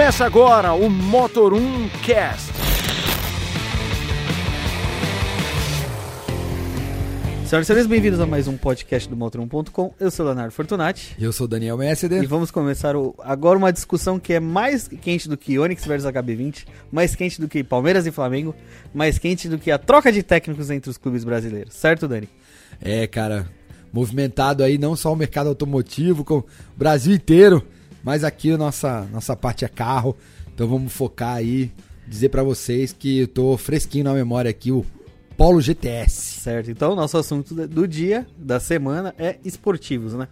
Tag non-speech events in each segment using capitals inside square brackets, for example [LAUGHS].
Começa agora o Motor 1 Cast. Senhoras e senhores, bem-vindos a mais um podcast do Motor1.com. Eu sou o Leonardo Fortunati. Eu sou o Daniel E Messeder. vamos começar o- agora uma discussão que é mais quente do que Onix versus HB20, mais quente do que Palmeiras e Flamengo, mais quente do que a troca de técnicos entre os clubes brasileiros. Certo, Dani? É, cara, movimentado aí não só o mercado automotivo, com o Brasil inteiro, mas aqui a nossa, nossa parte é carro. Então vamos focar aí, dizer pra vocês que eu tô fresquinho na memória aqui o Polo GTS. Certo. Então, nosso assunto do dia, da semana, é esportivos, né?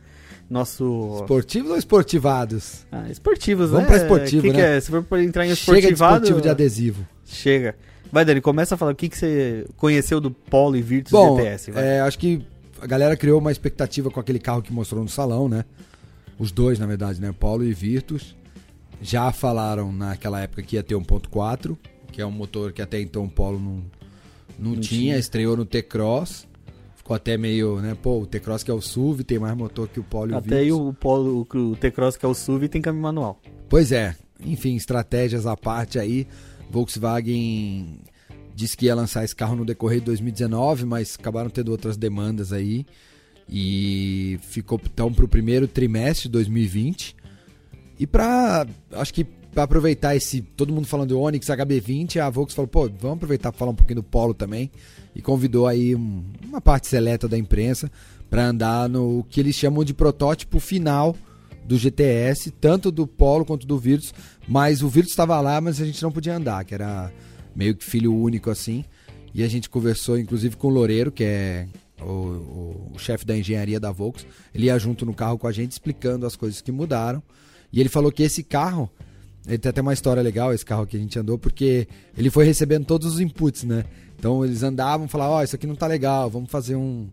Nosso... Esportivos ou esportivados? Ah, esportivos, Vamos né? pra esportivo, que que né? é? Se for pra entrar em Chega de esportivado... esportivo de adesivo. Chega. Vai, Dani, começa a falar o que, que você conheceu do Polo e Virtus Bom, GTS. vai. é, acho que a galera criou uma expectativa com aquele carro que mostrou no salão, né? Os dois, na verdade, né? Polo e Virtus. Já falaram naquela época que ia ter 1.4, que é um motor que até então o Polo não, não, Não tinha, tinha. estreou no T-Cross. Ficou até meio, né? Pô, o T-Cross que é o SUV, tem mais motor que o Polo e o Até aí o Polo, o, o T-Cross, que é o SUV, tem câmbio manual. Pois é, enfim, estratégias à parte aí. Volkswagen disse que ia lançar esse carro no decorrer de 2019, mas acabaram tendo outras demandas aí. E ficou então para o primeiro trimestre de 2020. E para, acho que para aproveitar esse, todo mundo falando do Onix HB20, a Volks falou, pô, vamos aproveitar para falar um pouquinho do Polo também. E convidou aí um- uma parte seleta da imprensa para andar no que eles chamam de protótipo final do GTS, tanto do Polo quanto do Virtus, mas o Virtus estava lá, mas a gente não podia andar, que era meio que filho único assim. E a gente conversou inclusive com o Loureiro, que é o, o- chefe da engenharia da Volks. Ele ia junto no carro com a gente explicando as coisas que mudaram. E ele falou que esse carro, ele tem até uma história legal, esse carro que a gente andou, porque ele foi recebendo todos os inputs, né? Então eles andavam falavam, ó, isso aqui não tá legal, vamos fazer um.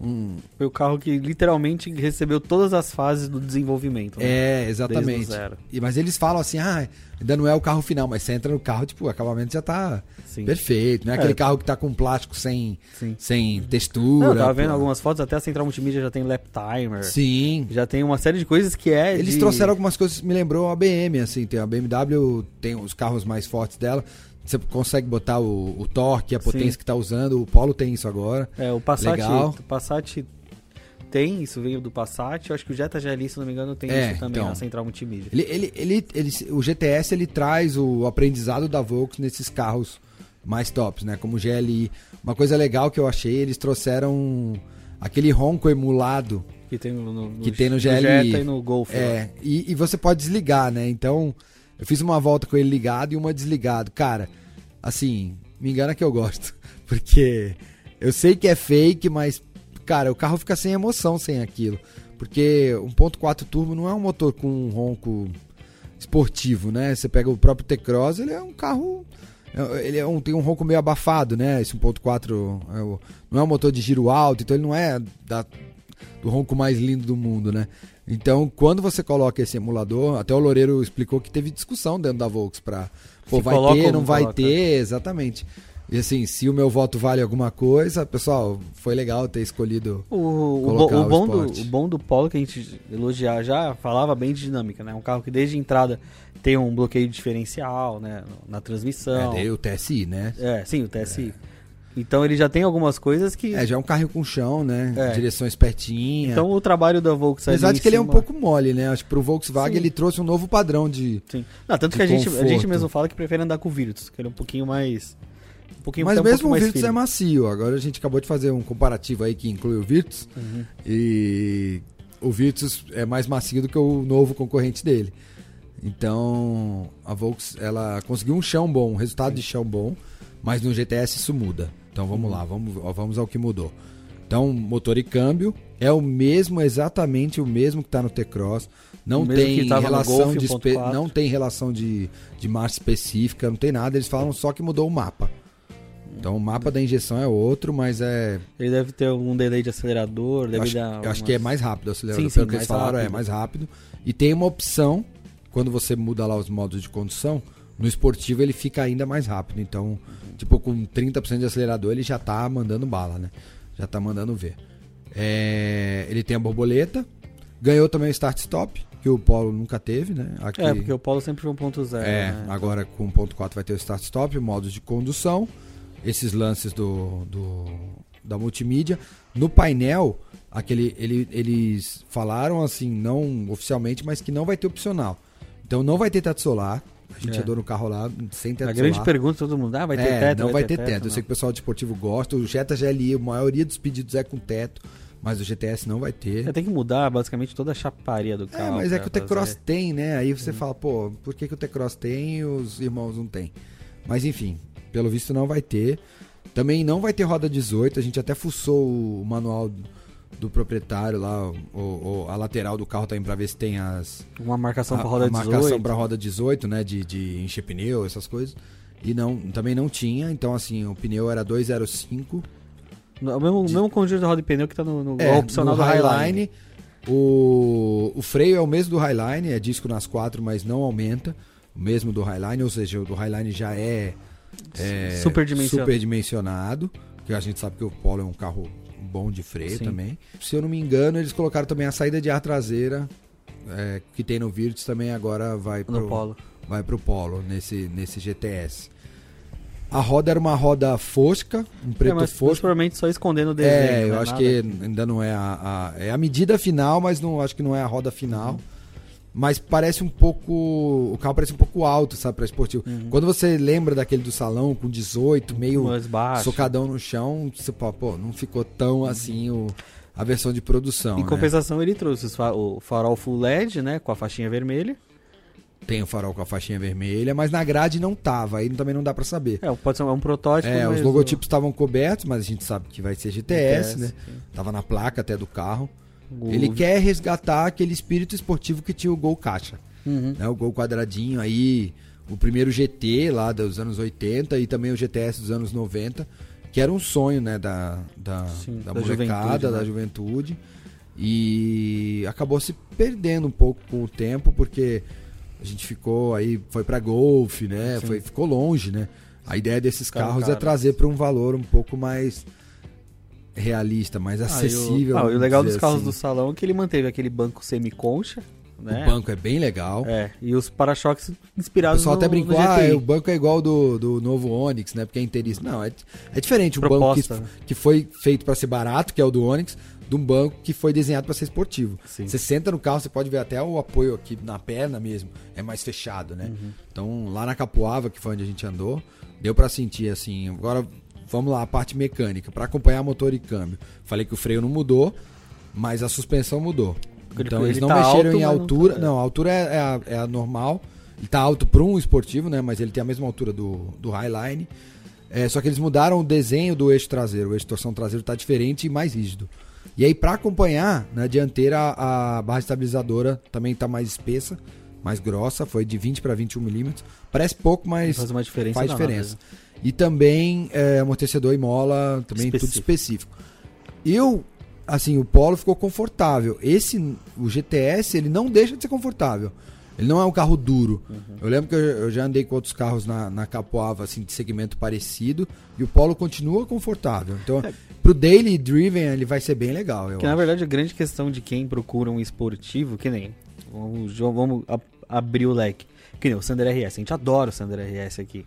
Um... Foi o carro que literalmente recebeu todas as fases do desenvolvimento. né? É, exatamente. E, mas eles falam assim, ah, ainda não é o carro final, mas você entra no carro, tipo, o acabamento já tá Sim. perfeito. Não é, É. aquele carro que tá com plástico sem, Sim. sem textura. Não, eu tava vendo pô. algumas fotos, até a Central Multimídia já tem lap timer. Sim. Já tem uma série de coisas que é. Eles de- trouxeram algumas coisas que me lembrou a BM, assim, tem a BMW, tem os carros mais fortes dela, você consegue botar o, o torque, a potência Sim. que tá usando, o Polo tem isso agora. É, o Passat. Legal. O Passat tem, isso veio do Passat. Eu acho que o Jetta GLI, se não me engano, tem É, isso também então. na Central Multimídia. Ele, ele, ele, ele- o GTS ele traz o aprendizado da Volks nesses carros mais tops, né? Como o GLI. Uma coisa legal que eu achei, eles trouxeram aquele ronco emulado Que tem no, no, Que tem no GLI. Jetta e no Golf. É, e, e você pode desligar, né? Então, eu fiz uma volta com ele ligado e uma desligado. Cara, assim, me engana que eu gosto. [LAUGHS] Porque eu sei que é fake, mas, cara, o carro fica sem emoção sem aquilo. Porque 1.4 turbo não é um motor com um ronco esportivo, né? Você pega o próprio T-Cross, ele é um carro. Ele é um, tem um ronco meio abafado, né? Esse 1.4 é não é um motor de giro alto, então ele não é da, do ronco mais lindo do mundo, né? Então, quando você coloca esse emulador, até o Loureiro explicou que teve discussão dentro da Volks pra, pô, Se vai coloca ter, não vai coloca. ter, exatamente. E assim, se o meu voto vale alguma coisa, pessoal, foi legal ter escolhido. O, o, Colocar o o bom do, o bom do Polo que a gente elogiar já falava bem de dinâmica, né? Um carro que desde a entrada tem um bloqueio diferencial, né? Na transmissão. É, daí o TSI, né? É, sim, o TSI. Então ele já tem algumas coisas que. É, já é um carro com chão, né? É. Direção espertinha. Então o trabalho da Volkswagen. Apesar de que ele é um pouco mole, né? Acho que pro Volkswagen Sim. ele trouxe um novo padrão de. Sim. Não, tanto que a gente, a gente mesmo fala que prefere andar com o Virtus, que ele é um pouquinho mais. Um pouquinho Mas um mesmo pouquinho o mais Virtus é macio. Agora a gente acabou de fazer um comparativo aí que inclui o Virtus. Uhum. E o Virtus é mais macio do que o novo concorrente dele. Então a Volks ela conseguiu um chão bom, um resultado de chão bom, mas no GTS isso muda. Então vamos lá, vamos, ó, vamos ao que mudou. Então motor e câmbio é o mesmo, exatamente o mesmo que está no T-Cross. Não tem relação Golf de espe- 1.4. não tem relação de, de marcha específica, não tem nada. Eles falam só que mudou o mapa. Então o mapa da injeção é outro, mas é Ele deve ter algum delay de acelerador, eu deve acho, dar. eu acho que é mais rápido o acelerador. Sim, Pelo sim, que eles falaram, é rápido. mais rápido. E tem uma opção, quando você muda lá os modos de condução, no esportivo ele fica ainda mais rápido. Então, tipo, com 30% de acelerador ele já tá mandando bala, né? Já tá mandando ver. É, ele tem a borboleta, ganhou também o start-stop. que o Polo nunca teve, né? Aqui, É, porque o Polo sempre foi um ponto zero. é, né? agora com o ponto 4 vai ter o start-stop, modos de condução, esses lances do, do- da multimídia. No painel, aquele, ele- eles falaram assim, não oficialmente, mas que não vai ter opcional. Então não vai ter teto solar. A gente É. andou no carro lá sem teto A solar. grande pergunta todo mundo, ah, vai ter É, teto? não vai ter teto. Eu não. sei que o pessoal de esportivo gosta. O Jetta GLI, a maioria dos pedidos é com teto, mas o GTS não vai ter. É, tem que mudar basicamente toda a chaparia do É, carro. mas é que o T-Cross tem, né? Aí você fala, pô, por que, que o T-Cross tem e os irmãos não tem? Mas enfim, pelo visto não vai ter. Também não vai ter roda 18, a gente até fuçou o manual do, proprietário lá, o, o- a lateral do carro também pra ver se tem as Uma marcação a, pra roda a 18. marcação pra roda 18, né, de, de encher pneu, essas coisas. E não, também não tinha, então assim, o pneu era 205. No- O mesmo, o mesmo conjunto de roda e pneu que tá no, no É, opcional no do Highline. O, o freio é o mesmo do Highline, é disco nas quatro, mas não aumenta. O mesmo do Highline, ou seja, o do Highline já é, é Superdimensionado. superdimensionado, Porque a gente sabe que o Polo é um carro bom de freio Sim. também. Se eu não me engano, eles colocaram também a saída de ar traseira é, que tem no Virtus também agora vai no pro, Polo. vai pro Polo nesse, nesse GTS. A roda era uma roda fosca, um É, preto mas fosco. provavelmente só escondendo o desenho. É, eu acho Nada- que ainda não é a, a- é a medida final, mas não acho que não é a roda final. Mas parece um pouco, o carro parece um pouco alto, sabe, para esportivo. Uhum. Quando você lembra daquele do salão com 18, meio socadão no chão, você fala, pô, não ficou tão assim o, a versão de produção, Em né? compensação, ele trouxe o farol full LED, né? Com a faixinha vermelha. Tem o farol com a faixinha vermelha, mas na grade não tava, aí também não dá pra saber. É, pode ser um protótipo. É, os logotipos estavam cobertos, mas a gente sabe que vai ser GTS, né? sim. Tava na placa até do carro. O- Ele quer resgatar aquele espírito esportivo que tinha o Gol Caixa. Uhum. né? O Gol quadradinho aí, o primeiro GT lá dos anos 80 e também o GTS dos anos 90, que era um sonho, né, da, da, Sim, da da molecada, juventude, né? da juventude. E acabou se perdendo um pouco com o tempo, porque a gente ficou aí, foi pra Golf, né, Sim. foi, ficou longe, né. A ideia desses Ficaram carros é caros. trazer para um valor um pouco mais realista, mais Ah, o- acessível. Ah, e o vamos legal dos carros assim. do salão é que ele manteve aquele banco semi-concha, né? O banco é bem legal. É, e os para-choques O inspirados pessoal no, até brincou, ah, o banco é igual do, do novo Onix, né? Porque é inteiriço. Não, é, é diferente o Proposta, banco né? que, que foi feito para ser barato, que é o do Onix, de um banco que foi desenhado para ser esportivo. Sim. Você senta no carro, você pode ver até o apoio aqui na perna mesmo, é mais fechado, né? Uhum. Então, lá na Capoava, que foi onde a gente andou, deu para sentir assim. Agora, vamos lá, a parte mecânica, para acompanhar motor e câmbio. Falei que o freio não mudou, mas a suspensão mudou. Porque Então, ele eles não tá mexeram alto, em mas não altura. tá- Não, a altura é, é a, é a normal. Ele tá alto para um esportivo, né? Mas ele tem a mesma altura do, do Highline. É, só que eles mudaram o desenho do eixo traseiro. O eixo de torção traseiro tá diferente e mais rígido. E aí, para acompanhar, na dianteira, a barra estabilizadora também tá mais espessa, mais grossa. Foi de 20 para 21 milímetros. Parece pouco, mas Faz uma diferença faz diferença. né? E também é, amortecedor e mola, também tudo Específico. específico. Eu, assim, o Polo ficou confortável. Esse, o GTS, ele não deixa de ser confortável. Ele não é um carro duro. Eu lembro que eu, eu já andei com outros carros na, na Capoava, assim, de segmento parecido, e o Polo continua confortável. Então, pro daily driven, ele vai ser bem legal, Que na acho. verdade a grande questão de quem procura um esportivo, que nem. Vamos, vamos abrir o leque. Que nem o Sander RS. A gente adora o Sander RS aqui.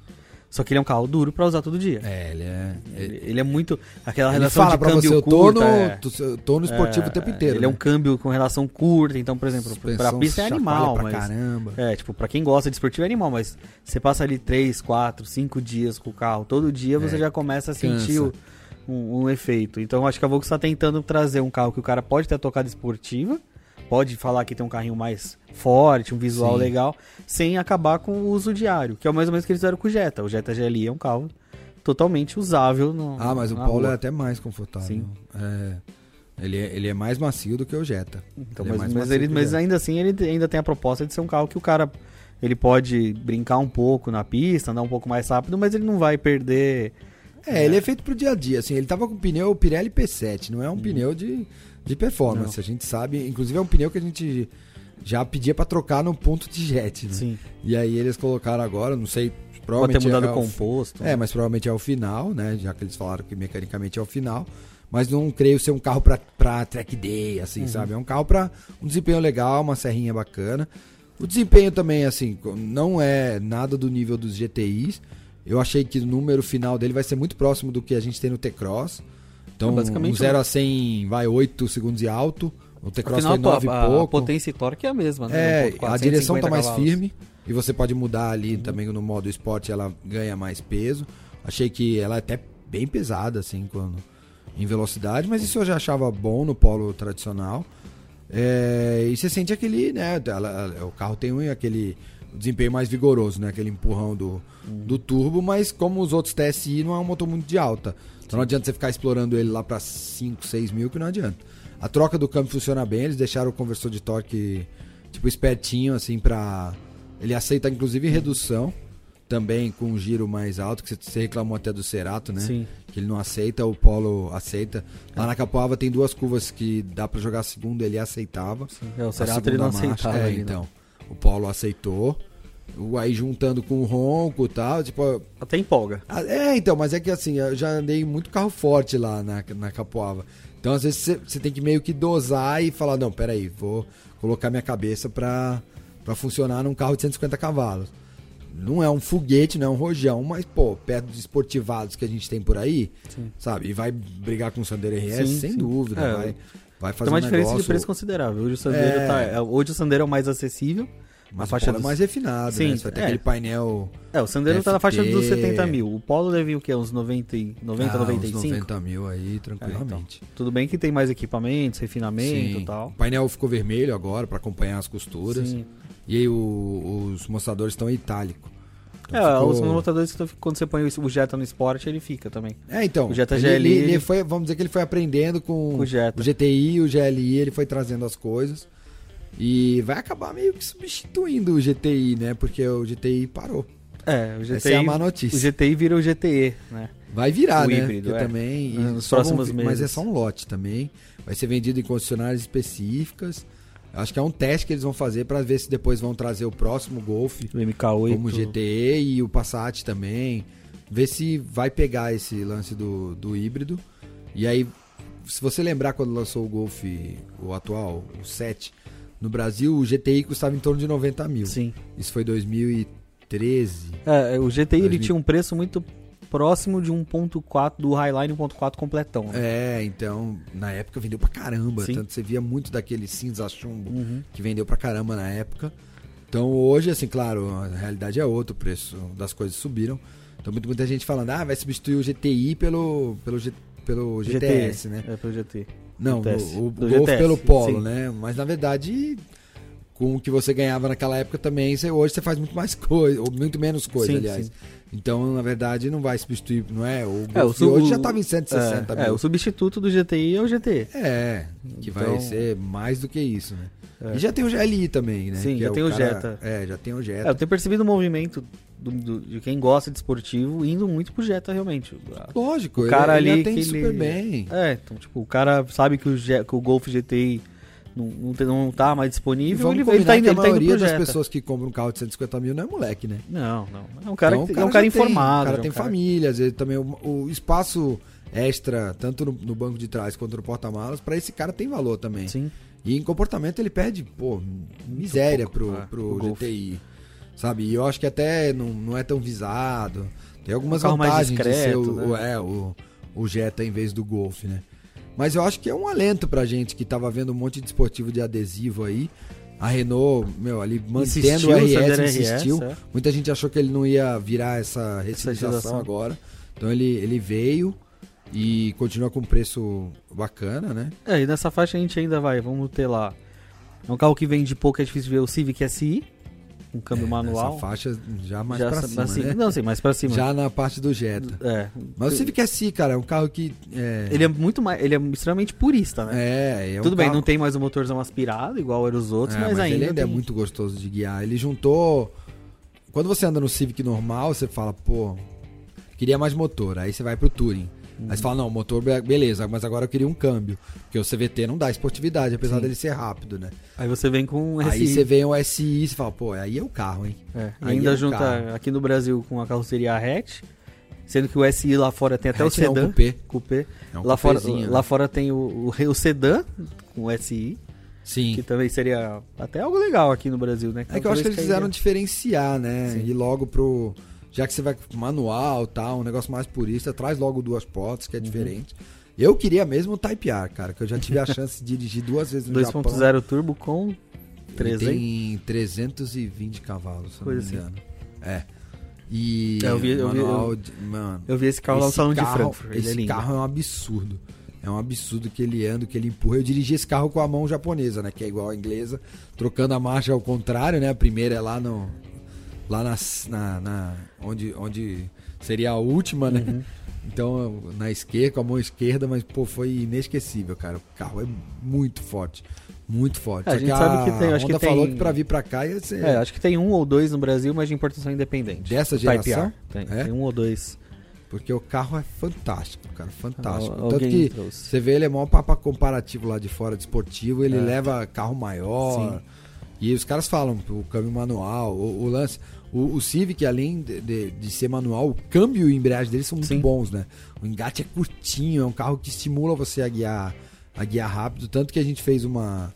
Só que ele é um carro duro pra usar todo dia. É, ele é... Ele, ele é muito. Aquela Ele relação fala de pra câmbio você, eu tô curta. no, é. tô- tô no esportivo o tempo inteiro. Ele é um né? câmbio com relação curta, então, por exemplo, pra Suspensão pista é animal, pra mas. caramba. É, tipo, pra quem gosta de esportivo é animal, mas você passa ali 3, 4, 5 dias com o carro, todo dia você É, já começa a sentir o- um, um efeito. Então acho que a Volkswagen está tentando trazer um carro que o cara pode ter a tocada esportiva, pode falar que tem um carrinho mais forte, um visual Sim. legal, sem acabar com o uso diário, que é mais ou menos o que eles fizeram com o Jetta. O Jetta GLI é um carro totalmente usável no Ah, mas o na Polo rua. é até mais confortável. Sim. É, ele, é, ele é mais macio do que o Jetta. Então, Ele é mas, mais mas ele- o mas ainda assim ele ainda tem a proposta de ser um carro que o cara ele pode brincar um pouco na pista, andar um pouco mais rápido, mas ele não vai perder. É, ele é feito pro dia a dia. Assim, ele tava com pneu Pirelli P7, não é um pneu de, de performance. A gente sabe, inclusive é um pneu que a gente já pedia pra trocar no ponto de jet. Né? Sim. E aí eles colocaram agora, não sei, Pode provavelmente ter mudado é o composto. É, mas provavelmente é o final, né? Já que eles falaram que mecanicamente é o final. mas não creio ser um carro pra, pra track day, assim, sabe? É um carro pra um desempenho legal, uma serrinha bacana. O desempenho também, assim, não é nada do nível dos GTIs. Eu achei que o número final dele vai ser muito próximo do que a gente tem no T-Cross. Então, É, basicamente, um 0 a 100 vai 8 segundos e alto. O T-Cross foi 9 a, e a pouco. potência e torque é a mesma, né? É, 1.4, a direção tá 150 mais cavalos. firme e você pode mudar ali também no modo esporte, ela ganha mais peso. Achei que ela é até bem pesada assim quando em velocidade, mas isso eu já achava bom no polo tradicional. É, e você sente aquele, né, ela- o carro tem um- aquele desempenho mais vigoroso, né, aquele empurrão do, do turbo, mas como os outros TSI não é um motor muito de alta. Então não adianta você ficar explorando ele lá para 5, 6 mil que não adianta. A troca do câmbio funciona bem, eles deixaram o conversor de torque tipo espertinho assim pra ele aceita inclusive redução também com um giro mais alto que você- reclamou até do Cerato, né? Sim. Que ele não aceita, o Polo aceita. Lá na Capoava tem duas curvas que dá pra jogar segunda, ele aceitava. É, o Cerato ele não marcha, aceitava É, ali, então. O Polo aceitou. Aí juntando com o ronco e tal, tipo, Até empolga. É, então, mas é que assim, eu já andei muito carro forte lá na, na Capoava. Então, às vezes, você- tem que meio que dosar e falar, não, peraí, vou colocar minha cabeça pra, pra funcionar num carro de 150 cavalos. Não é um foguete, não é um rojão, mas, pô, perto dos esportivados que a gente tem por aí, sabe? E vai brigar com o Sandero RS, Sim, sem sim. dúvida. É, vai, vai fazer Tem uma um diferença negócio, de preço considerável. Hoje o Sandero, É. tá, é, hoje o Sandero é o mais acessível. Mas a faixa o Polo é dos- mais refinado, Sim, né? Você vai ter é. aquele painel... É, o Sandero tá na faixa FT. dos 70 mil. O Polo deve o quê? Uns 90, e- 90 ah, uns 95? 90 mil aí, É, tranquilamente. então. Tudo bem que tem mais equipamentos, refinamento e tal. O painel ficou vermelho agora para acompanhar as costuras. Sim. E aí o- os mostradores estão em itálico. É, ficou- os motores que quando você põe o Jetta no Sport, ele fica também. É, então. o Jetta ele, GLI, ele, ele foi, vamos dizer que ele foi aprendendo com, o Jetta. o GTI, o GLI, ele foi trazendo as coisas. E vai acabar meio que substituindo o GTI, né? Porque o GTI parou. É, o GTI, Essa é a má notícia. o GTI vira o GTE, né? Vai virar, O né? híbrido, é. também. Nos só vão próximos vi- Mas é meses. só um lote também. Vai ser vendido em concessionárias específicas. Acho que é um teste que eles vão fazer para ver se depois vão trazer o próximo Golf O MK8. como o GTE e o Passat também. Ver se vai pegar esse lance do, do híbrido. E aí, se você lembrar quando lançou o Golf, o atual, o 7, no Brasil, o GTI custava em torno de 90 mil. Sim. Isso foi 2013. É, o GTI ele 2000. tinha um preço muito próximo de 1.4 do Highline 1.4 completão. né? É, então, na época vendeu pra caramba. Sim. Tanto você via muito daquele cinza chumbo Uhum. que vendeu pra caramba na época. Então hoje, assim, claro, a realidade é outra, o preço das coisas subiram. Então muita, muita gente falando, ah, vai substituir o GTI pelo, pelo, G- pelo GTS, né? É, pelo GT. Não, GTS. o, o Golf GTS, pelo Polo, sim. né? Mas na verdade, com o que você ganhava naquela época também, você, hoje você faz muito mais coisa, ou muito menos coisa, Sim, aliás. sim. Então, na verdade, não vai substituir, não é? O Golf É, o de su- hoje já estava em 160 é, mil. é, o substituto do GTI é o GT. É, que vai Então- ser mais do que isso, né? É. E já tem o GLI também, né? Sim, Que já é tem o Jetta. É, já tem o Jetta. É, eu tenho percebido o movimento do- do- de quem gosta de esportivo indo muito pro Jetta, realmente. Lógico, O ele- cara ele, ali atende que super ele- bem. É, então, tipo, o cara sabe que o, que o Golf GTI não, não, tem- não tá mais disponível, ele, ele tá que a tá maioria pro das pessoas que compram um carro de 150 mil não é moleque, né? Não, não. É um cara, Então, que- o é um cara já tem- informado. O cara é um tem família, às vezes também o, o espaço extra, tanto no, no banco de trás quanto no porta-malas, pra esse cara tem valor também. Sim. E em comportamento ele perde, pô, miséria pouco, pro, é, pro o Golf. GTI. Sabe? E eu acho que até não, não é tão visado. Tem algumas Um vantagens de ser discreto, o, o- né? é, o, o Jetta em vez do Golf, né? Mas eu acho que é um alento pra gente que tava vendo um monte de esportivo de adesivo aí. A Renault, meu, ali mantendo Insistiu, o RS, insistiu. RS, é. Muita gente achou que ele não ia virar essa Ressignização. agora. Então ele, ele veio e continua com um preço bacana, né? É, e nessa faixa a gente ainda vai, vamos ter lá. É um carro que vende pouco, é difícil ver o Civic SI, um câmbio manual. Essa faixa já mais já pra cima, assim, né? Não, sim, mais pra cima. Já na parte do Jetta. É. Mas o Civic SI, cara, é um carro que. É, Ele é muito mais. Ele é extremamente purista, né? é, é um Tudo bem, carro- não tem mais o motorzão aspirado, igual eram os outros, É, mas, ainda. ele ainda é tem- muito gostoso de guiar. Ele juntou. Quando você anda no Civic normal, você fala, pô, queria mais motor. Aí você vai pro Touring. Uhum. Aí você fala, não, motor, be- beleza, mas agora eu queria um câmbio. Porque o CVT não dá esportividade, apesar Sim. dele ser rápido, né? Aí você vem com um Aí SI. você vê um SI e você fala, pô, aí é o carro, hein? É, Aí ainda é junta carro. aqui no Brasil com a carroceria hatch Sendo que o SI lá fora tem até Hatch o é um sedã. cupê. cupê. É um lá, fora, cupêzinho, lá né? fora tem o, o, o sedã com o SI, Sim. que também seria até algo legal aqui no Brasil, né? É que eu acho que eles quiseram cairia- diferenciar, né? Sim. E logo pro. Já que você vai manual tal, um negócio mais purista, traz logo duas portas, Uhum. que é diferente. Eu queria mesmo o Type R, cara, que eu já tive a chance de dirigir duas vezes no Japão. 2.0 turbo com Ele 300. tem 320 cavalos, se eu não me Coisa assim. engano. É. E É, eu vi- eu vi- manual de- mano, Eu vi esse carro lá no salão de carro- Frankfurt. Ele é Esse lindo. carro é um absurdo. É um absurdo que ele anda, que ele empurra. Eu dirigi esse carro com a mão japonesa, né? Que é igual a inglesa, trocando a marcha ao contrário, né? A primeira é lá no. Lá na. na, na- onde, onde seria a última, né? Uhum. Então, na esquerda, com a mão esquerda, mas, pô, foi inesquecível, cara. O carro é muito forte. Muito forte. É, a gente sabe que tem- acho que Honda falou tem- que pra vir pra cá ia ser. É, acho que tem um ou dois no Brasil, mas de importação independente. Dessa geração? Tem, É? tem um ou dois. Porque o carro é fantástico, cara. Fantástico. Al- Tanto que trouxe. você vê ele é maior papa comparativo lá de fora de esportivo, ele É. leva carro maior. Sim. E os caras falam, o câmbio manual, o, o lance. O, o Civic, além de, de- de ser manual, o câmbio e a embreagem dele são muito Sim. bons, né? O engate é curtinho, é um carro que estimula você a guiar, a guiar rápido. Tanto que a gente fez uma,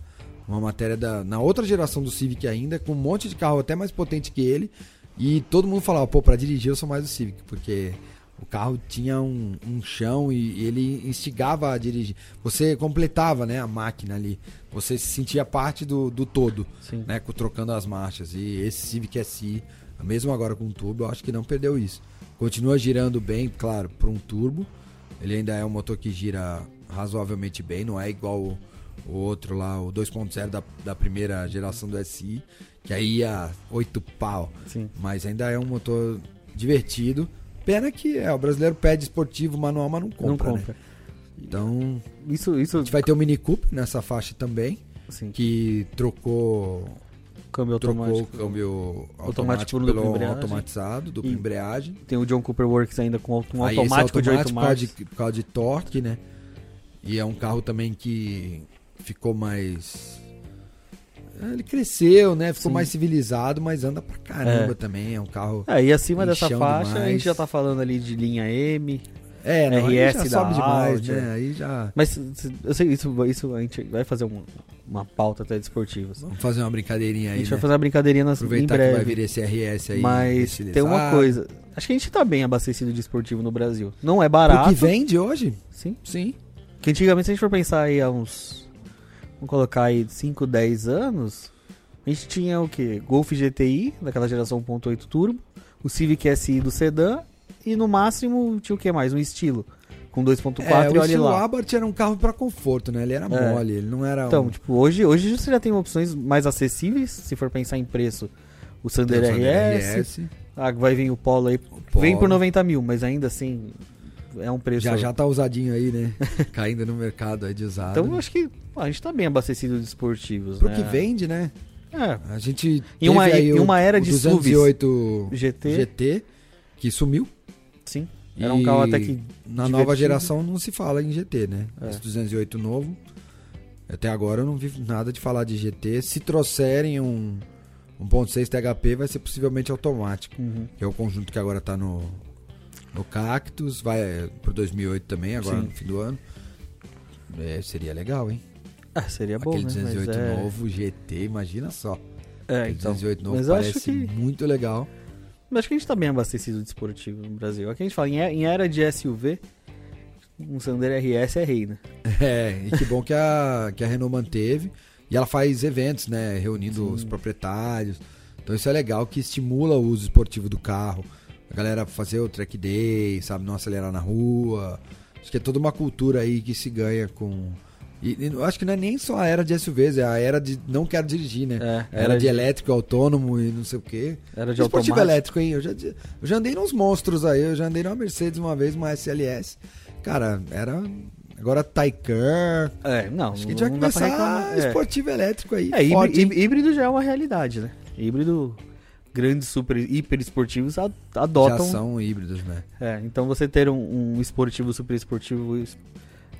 uma matéria da, na outra geração do Civic ainda, com um monte de carro até mais potente que ele. E todo mundo falava, pô, pra dirigir eu sou mais do Civic, porque o carro tinha um, um chão e, e ele instigava a dirigir. Você completava né, a máquina ali. Você se sentia parte do, do todo, Sim. né? Trocando as marchas. E esse Civic SI, mesmo agora com turbo, eu acho que não perdeu isso. Continua girando bem, claro, para um turbo. Ele ainda é um motor que gira razoavelmente bem, não é igual o, o outro lá, o 2.0 da, da primeira geração do SI, que aí ia 8 pau. Sim. Mas ainda é um motor divertido. Pena que é, o brasileiro pede esportivo manual, mas não compra, não né? compra. Então, Isso, isso a gente vai ter o Mini Cooper nessa faixa também, assim, que trocou, câmbio trocou o automático. câmbio Automático automático por pelo dupla embreagem. automatizado, dupla E- embreagem. Tem o John Cooper Works ainda com um esse automático de 8 automático por causa marchas. de, por causa de torque, né? E é um carro também que ficou mais. É, Ele cresceu, né? Ficou Sim. mais civilizado, mas anda pra caramba É. também. É um carro. É, e acima dessa faixa, a demais. gente já tá falando ali de linha M. É, não, RS já da sobe demais, Audi, né? Aí já. Mas eu sei, isso, isso a gente vai fazer uma, uma pauta até de esportivos. Vamos fazer uma brincadeirinha A aí. gente né? vai fazer uma brincadeirinha nas, em Aproveitar que breve. vai vir esse RS aí. mas tem uma coisa. Acho que a gente tá bem abastecido de esportivo no Brasil. Não é O barato. que vende hoje? Sim. Sim. Que antigamente, se a gente for pensar aí há uns. Vamos colocar aí 5, 10 anos. A gente tinha o quê? Golf GTI, daquela geração 1.8 turbo. O Civic SI do sedã. E no máximo tinha o que mais? Um estilo. Com 2.4 É, e o olha lá. Abarth era um carro pra conforto, né? Ele era É. mole, ele não era Então, um... tipo, hoje, hoje você já tem opções mais acessíveis, se for pensar em preço. O Sander o Sander RS, ah, vai vir o Polo aí, Polo. vem por 90 mil, mas ainda assim é um preço... Já já tá usadinho aí, né? [LAUGHS] Caindo no mercado aí de usado. Então eu acho que a gente tá bem abastecido de esportivos, Pro né? que vende, né? É, A gente Em uma- aí em o- uma era o de 208 GT, GT que sumiu. sim. Era um carro até que na divertido. nova geração não se fala em GT, né? É. Esse 208 novo. Até agora eu não vi nada de falar de GT. Se trouxerem um 1.6 THP vai ser possivelmente automático, Uhum. que é o conjunto que agora tá no no Cactus, vai é, pro 2008 também, agora Sim. no fim do ano. É, seria legal, hein? Ah, seria bom, Aquele né? 208 Mas é... novo GT, imagina só. É, Aquele então. 208 novo Mas parece que muito legal. Mas acho que a gente tá bem abastecido de esportivo no Brasil. Aqui a gente fala, em, em era de SUV, um Sander RS é rei, né? É, e que bom que a, que a Renault manteve. E ela faz eventos, né? Reunindo Sim. os proprietários. Então isso é legal que estimula o uso esportivo do carro. A galera fazer o track day, sabe? Não acelerar na rua. Acho que é toda uma cultura aí que se ganha com. E, e acho que não é nem só a era de SUVs, é a era de não quero dirigir, né? É, era, de, elétrico autônomo e não sei o quê. Era de Esportivo automático. elétrico, hein? Eu já, eu já andei nos monstros aí, eu já andei numa Mercedes uma vez, uma SLS. Cara, era. Agora Taycan. É, não, Acho que a gente vai começar reclamar. É. esportivo elétrico aí. É, híbrido, híbrido já é uma realidade, né? Híbrido, grandes super, hiper esportivos adotam. Já são híbridos, né? É, então você ter um, um esportivo, super esportivo es-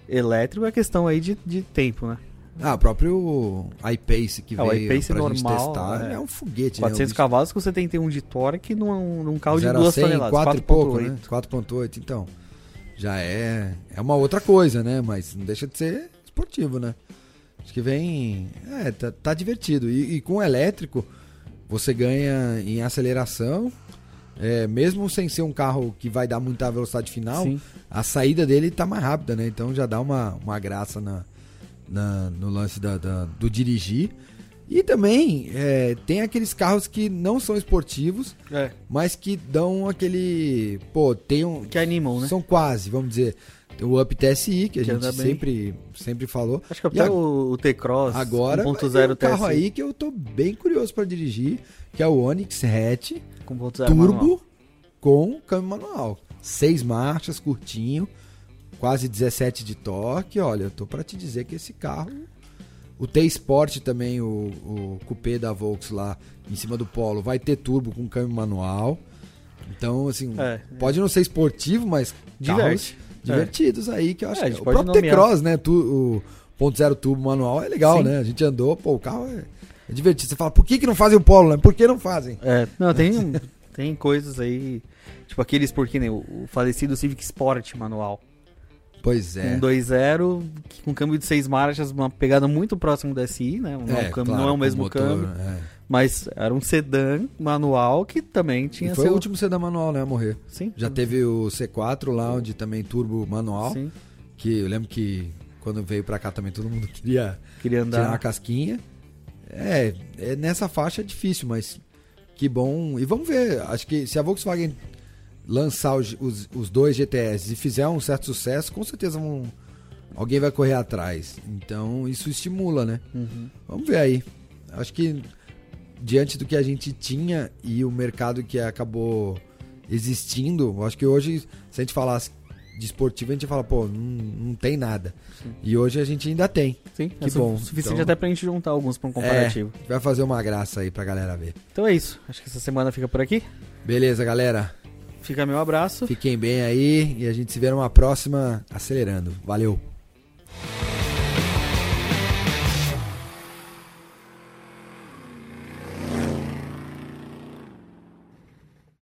elétrico é questão aí de, de tempo, né? Ah, o próprio iPace que o veio iPace pra gente normal, testar é. é. um foguete, 400 né? cavalos com 71 de torque num, num carro de 0 a 2 100, toneladas. 4 e pouco, 4.8. né? 4.8, então. Já é, é uma outra coisa, né? Mas não deixa de ser esportivo, né? Acho que vem... É, tá, tá divertido. E, e com elétrico, você ganha em aceleração... é, mesmo sem ser um carro que vai dar muita velocidade final, Sim. a saída dele tá mais rápida, né? Então já dá uma, uma graça na, na- no lance da, da- do dirigir. E também é, tem aqueles carros que não são esportivos, É. mas que dão aquele. Pô, tem um. Que animam, né? São quase, vamos dizer. O Up TSI, que a Que gente sempre, sempre falou. Acho que até a- o, o T-Cross Agora vai 1.0 ter um carro TSI aí que eu tô bem curioso pra dirigir, que é o Onix Hatch com 1.0 Turbo manual. com câmbio manual. Seis marchas, curtinho, quase 17 de torque. Olha, eu tô pra te dizer que esse carro. O T-Sport também, o, o coupé da Volks lá em cima do Polo, vai ter turbo com câmbio manual. Então, assim, É. pode não ser esportivo, mas Diverte. carros divertidos aí que eu acho É, que o próprio. T-Cross, né? Tu, o ponto zero turbo manual é legal, Sim. né? A gente andou, pô, o carro é, é divertido. Você fala, por que, que não fazem o Polo, né? Por que não fazem? É, não, tem, [LAUGHS] tem coisas aí. Tipo aqueles por que nem o, falecido Civic Sport manual. Pois é. Um 2.0, que com câmbio de 6 marchas, uma pegada muito próximo do SI, né? Não, é, claro, não é o mesmo motor, câmbio, é. Mas era um sedã manual que também tinha E foi seu... o último sedã manual, né, a morrer. Sim. Já teve o C4 lá, onde também turbo manual, Sim, que eu lembro que quando veio pra cá também todo mundo [LAUGHS] queria queria tirar uma andar. casquinha. É, é, nessa faixa é difícil, mas que bom. E vamos ver, acho que se a Volkswagen lançar os, os, os dois GTS e fizer um certo sucesso, com certeza vão- alguém vai correr atrás. Então isso estimula, né? Uhum. Vamos ver aí. Acho que diante do que a gente tinha e o mercado que acabou existindo, eu acho que hoje, se a gente falasse de esportivo, a gente fala, pô, não, não tem nada. E hoje a gente ainda tem. Sim, Que é bom. suficiente Então- até pra gente juntar alguns pra um comparativo. É, vai fazer uma graça aí pra galera ver. Então é isso. Acho que essa semana fica por aqui. Beleza, galera. Fica meu abraço. Fiquem bem aí e a gente se vê numa próxima acelerando. Valeu.